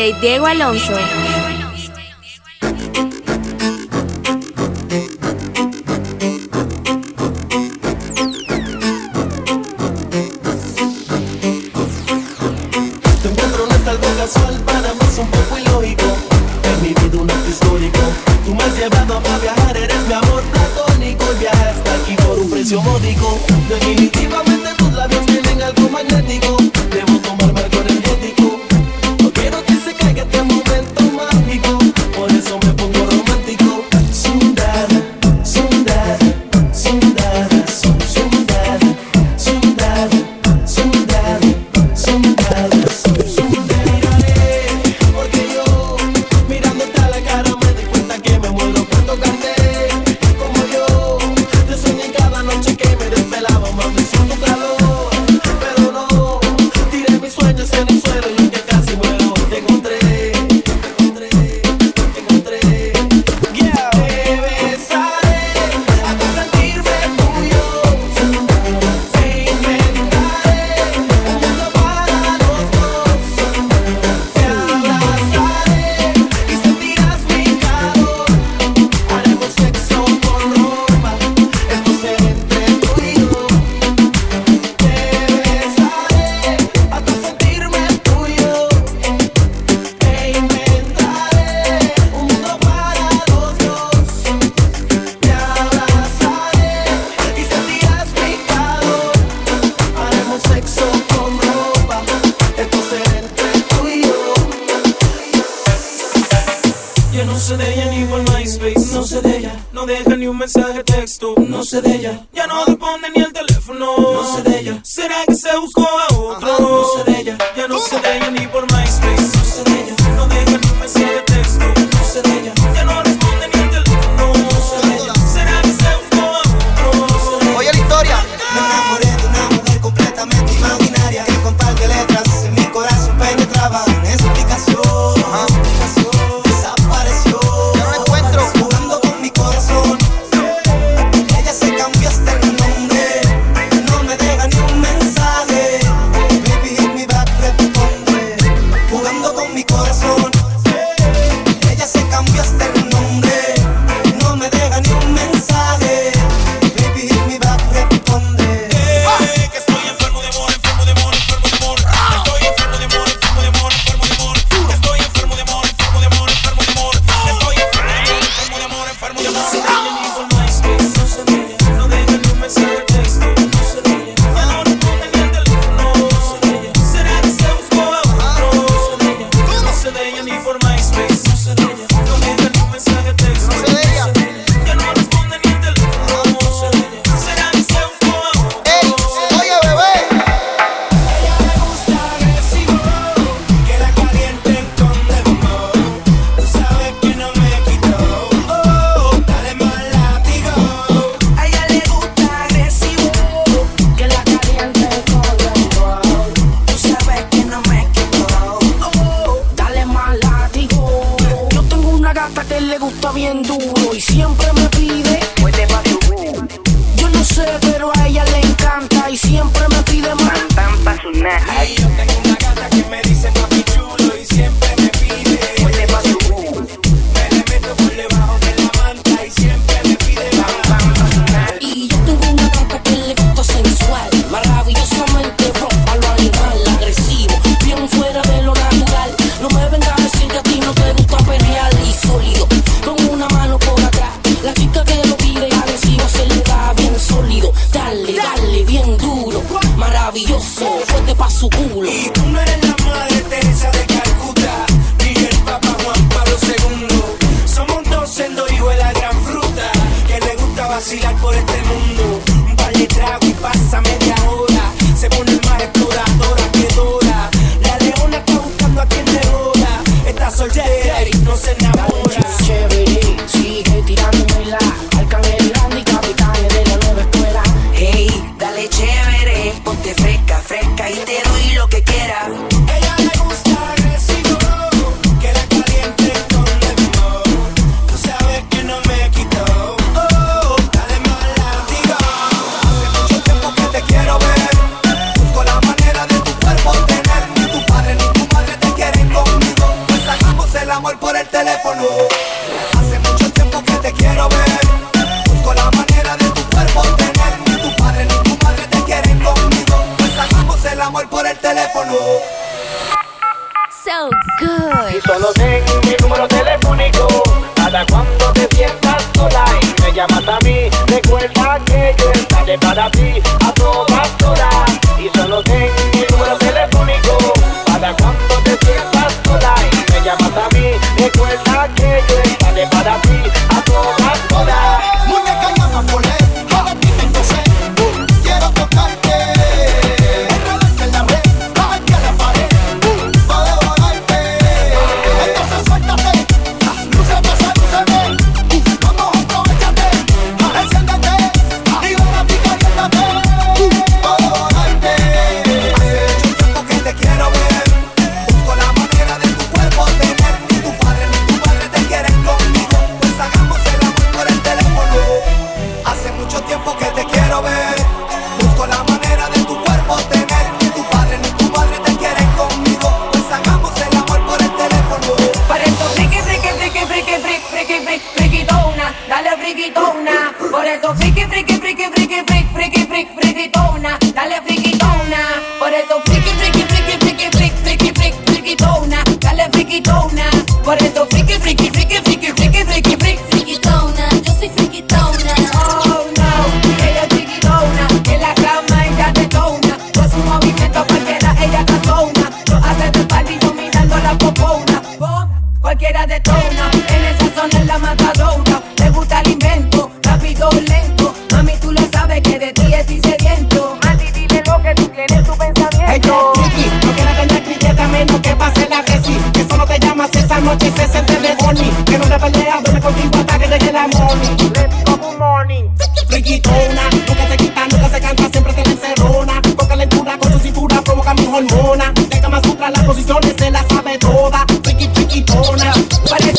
Diego Alonso. understanding. bien duro y siempre me pide. Yo no sé, pero a ella le encanta y siempre me pide más.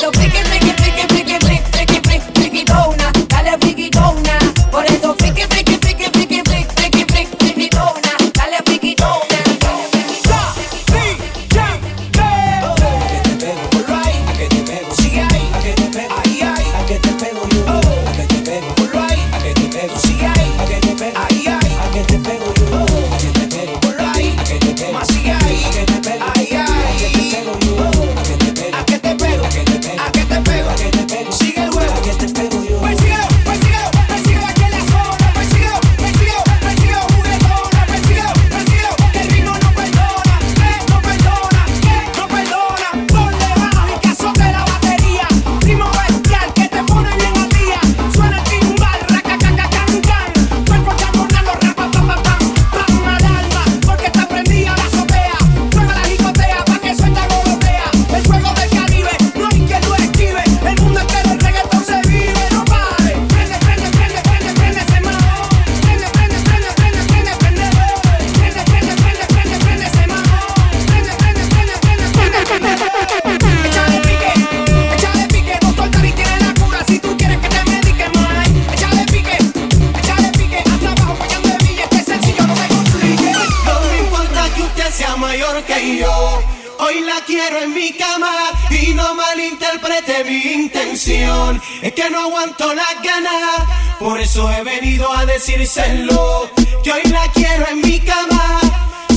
So pick and cama y no malinterprete mi intención. Es que no aguanto las ganas, por eso he venido a decírselo. Que hoy la quiero en mi cama.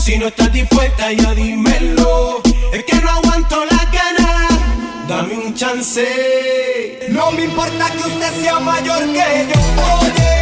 Si no estás dispuesta, ya dímelo. Es que no aguanto las ganas, dame un chance. No me importa que usted sea mayor que yo. Oye.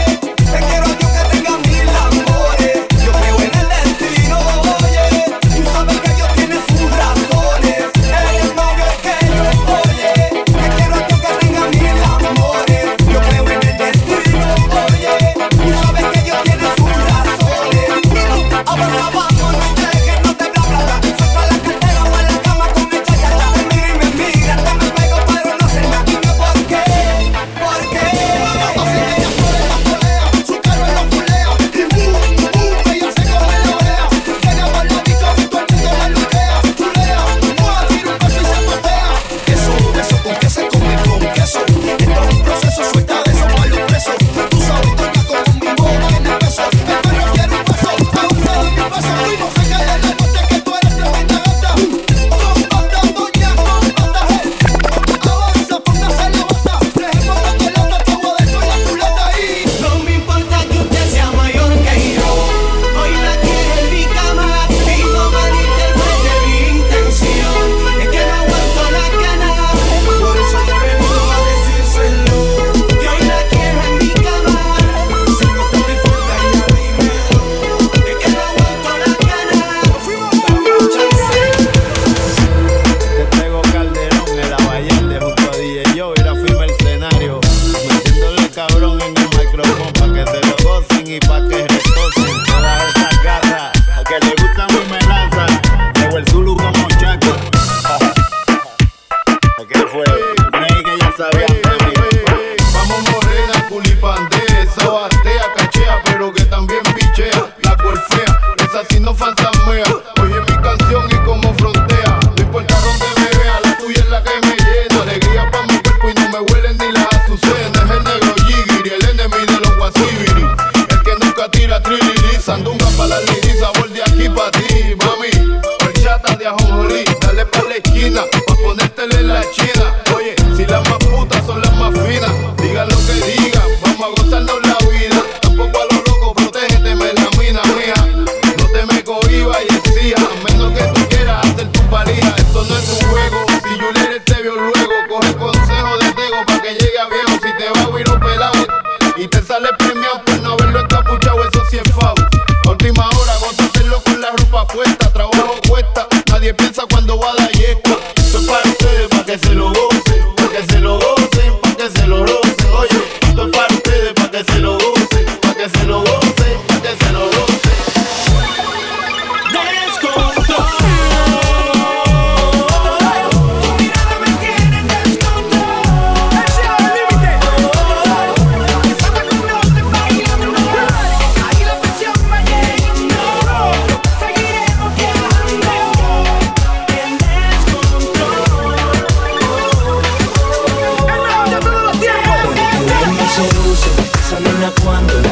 seduce, esa nena cuando la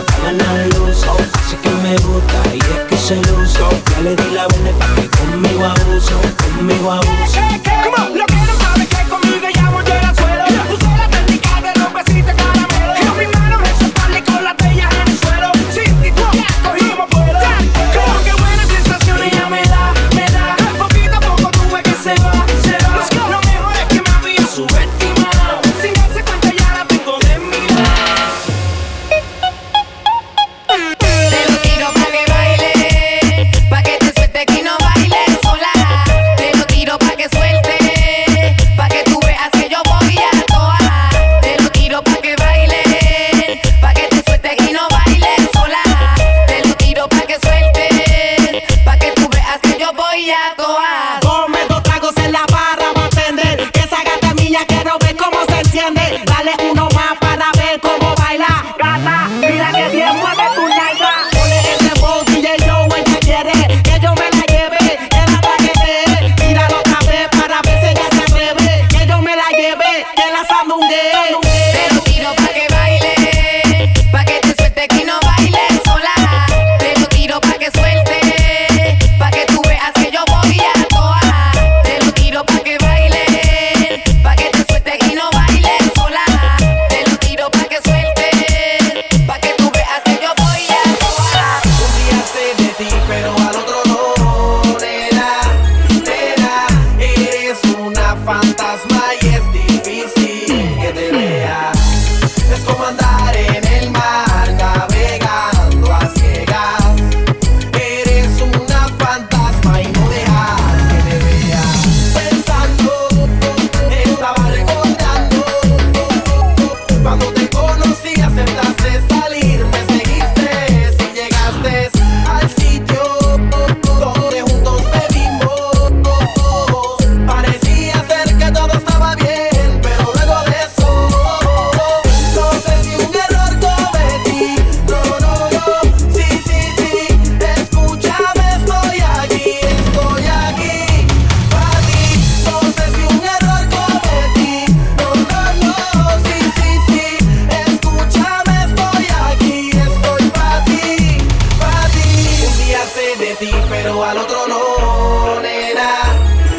al otro no, nena,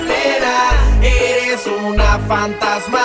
nena, eres una fantasma.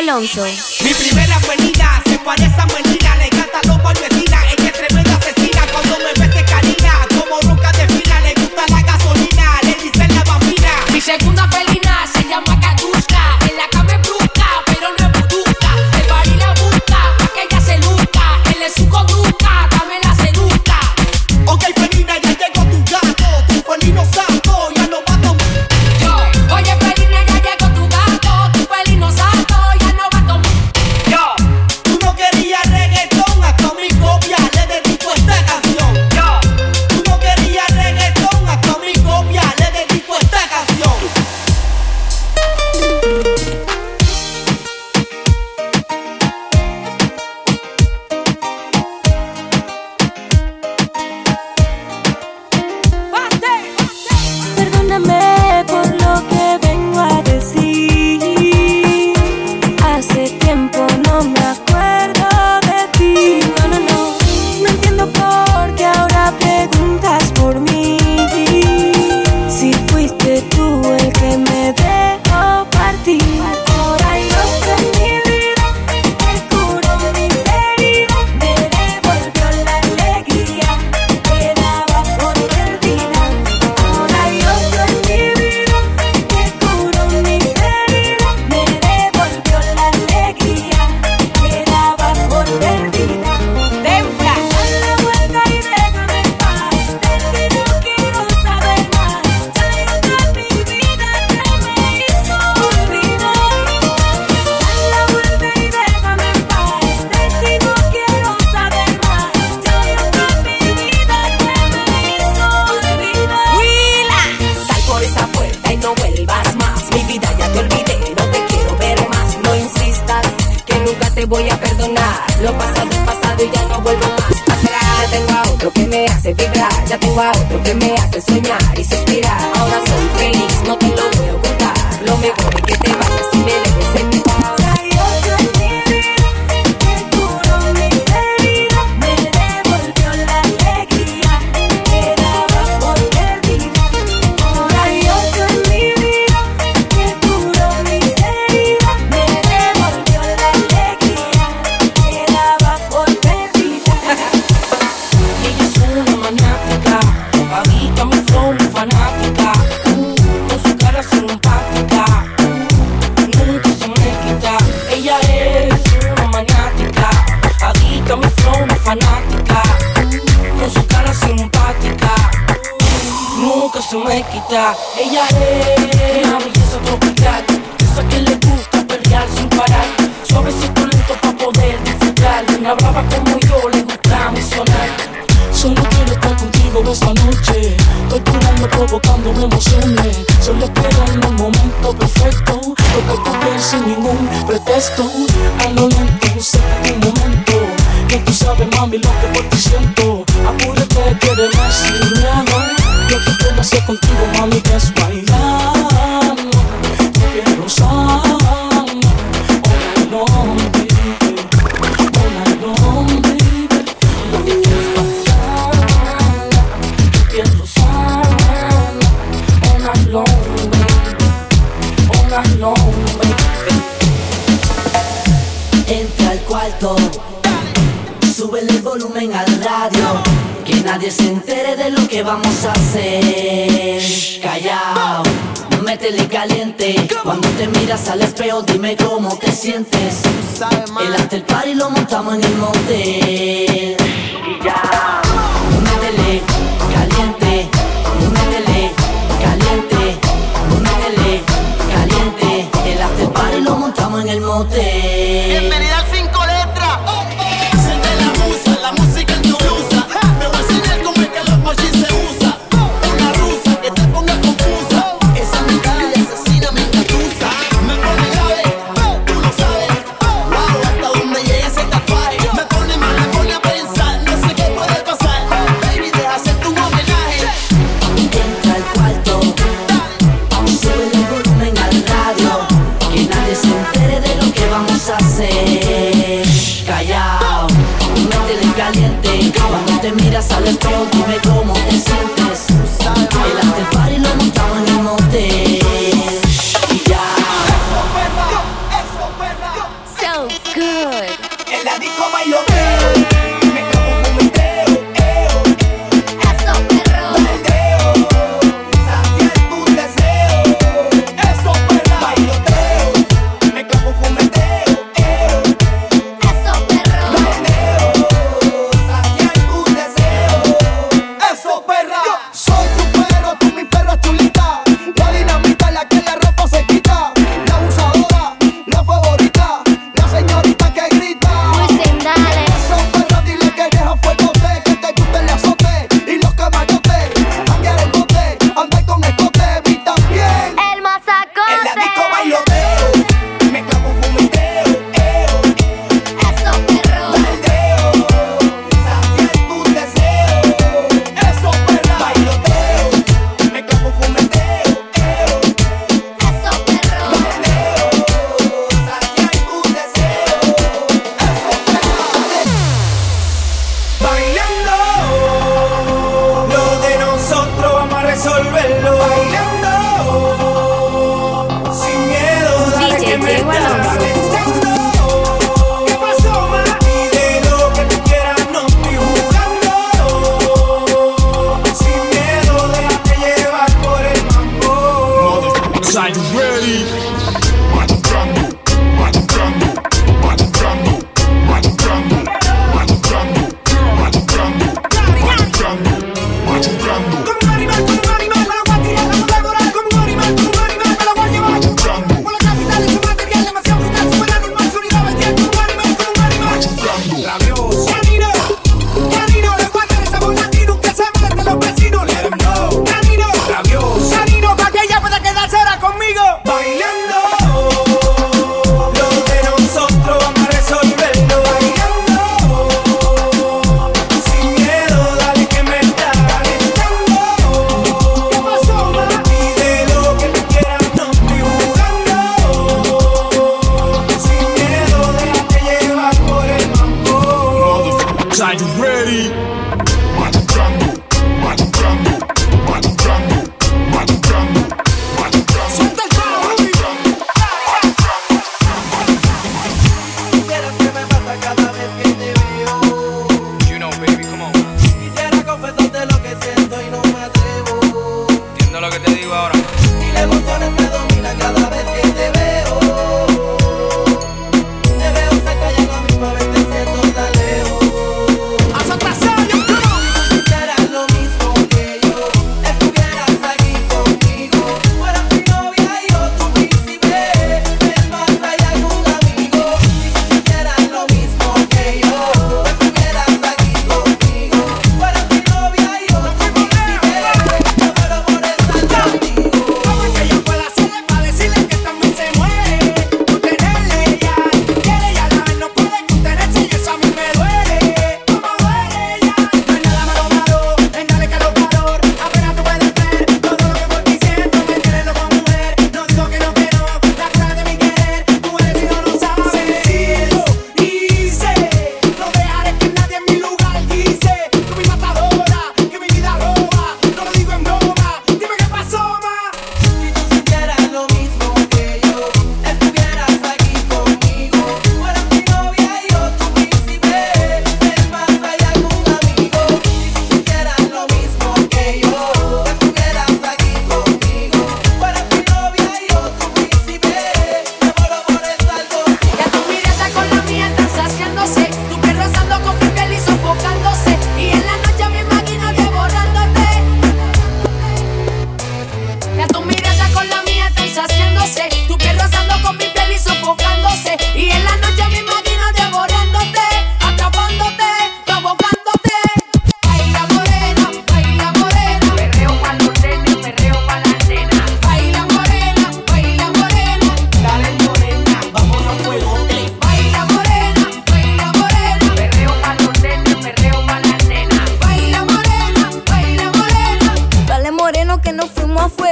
Mi primera abuelita se parece a Melina, le encanta los pañuelitos. tengo a otro que me hace vibrar, ya tengo a otro que me hace soñar y suspirar. Ahora soy feliz, no te lo voy a ocultar. Lo mejor es que te Ella es. money.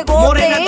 Fuego. Morena,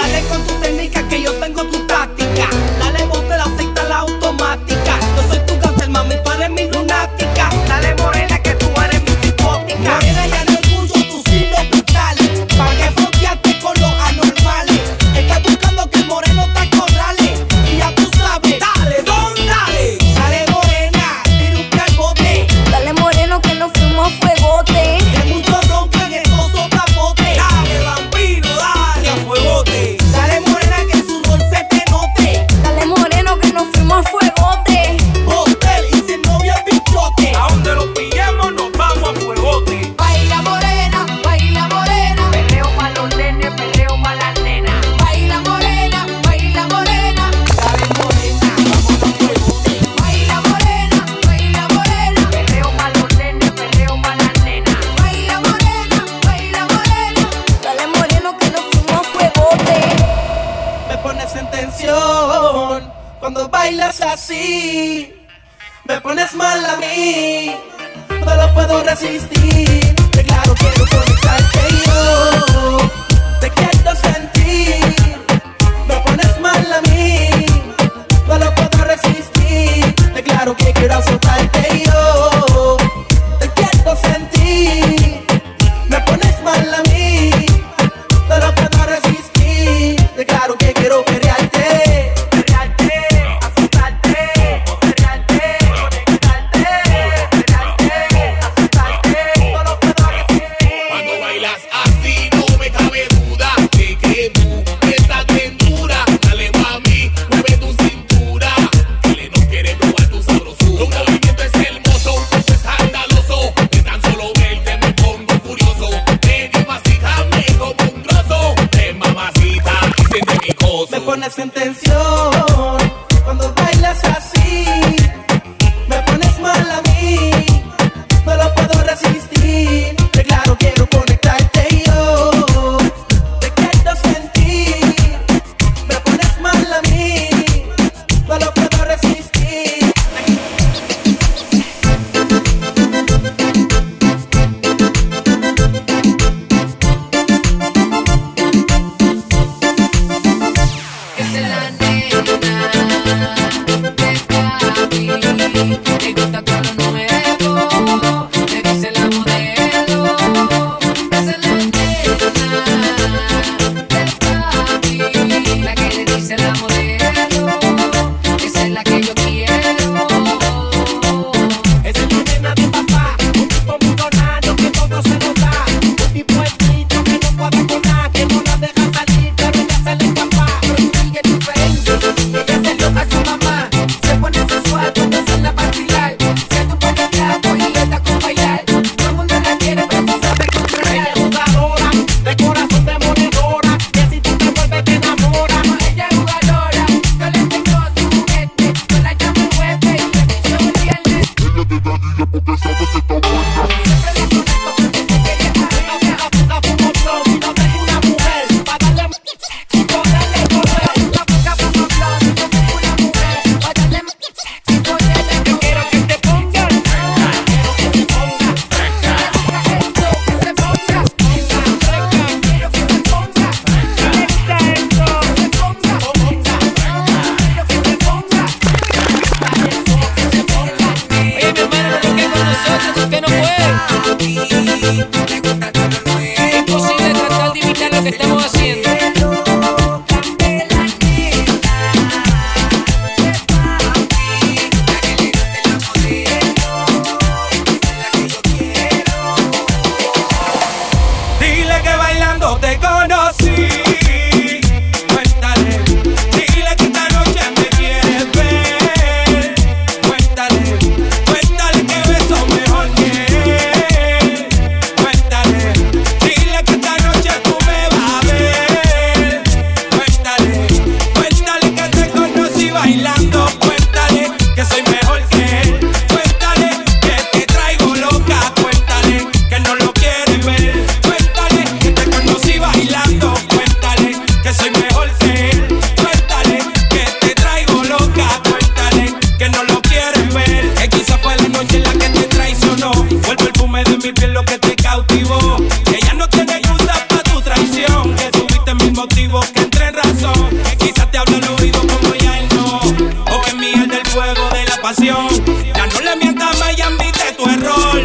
Ya no le mientas más y admite tu error.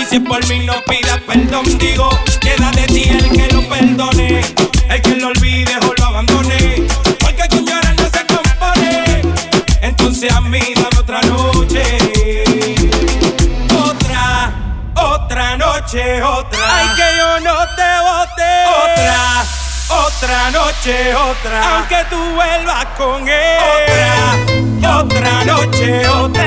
Y si por mí no pidas perdón, digo, queda de ti el que lo perdone, el que lo olvide o lo abandone. Porque con llorar no se compone. Entonces a mí dame otra noche. Otra, otra noche, otra. Ay, que yo no te bote. Otra otra noche, otra. Aunque tú vuelvas con él. Otra otra noche, otra.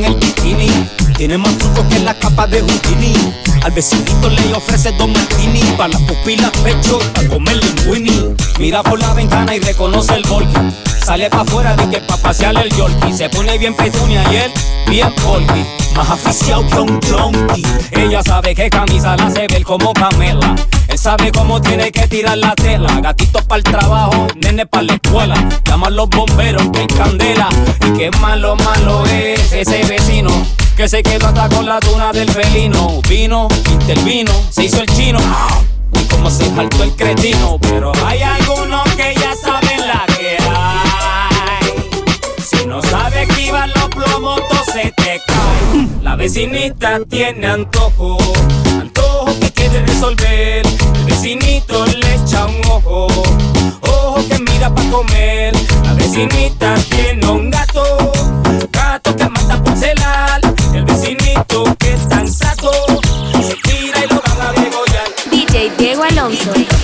El bikini. Tiene más trucos que la capa de Houdini. Al vecinito le ofrece dos martini para las pupilas pecho, para comer linguini. Mira por la ventana y reconoce el volky. Sale pa' afuera de que pa' pasear el yorkie. Se pone bien petunia y él bien polky. Más aficiado que un junkie. Ella sabe que camisa la hace ver como Pamela. Él sabe cómo tiene que tirar la tela. Gatito para el trabajo, nene para la escuela. Llaman los bomberos que candela. Y qué malo, malo es ese vecino. Que se quedó hasta con la tuna del felino. Vino, intervino, se hizo el chino. Como se saltó el cretino. Pero hay algunos que ya saben la que hay. Si no sabe esquivar los plomos, todo se te cae. La vecinita tiene antojo, antojo que quiere resolver. El vecinito le echa un ojo, ojo que mira pa' comer. La vecinita tiene un gato, gato que mata por celar. El vecinito que es tan sato, Diego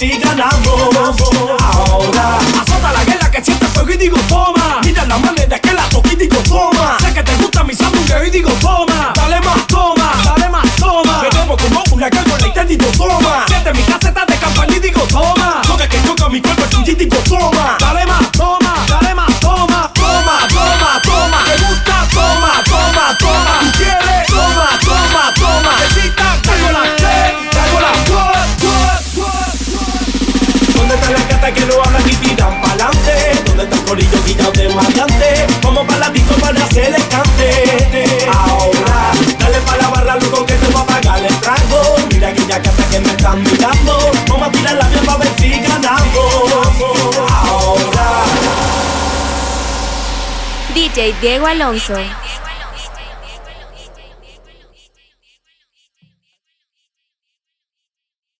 la vía pa' Diego Alonso.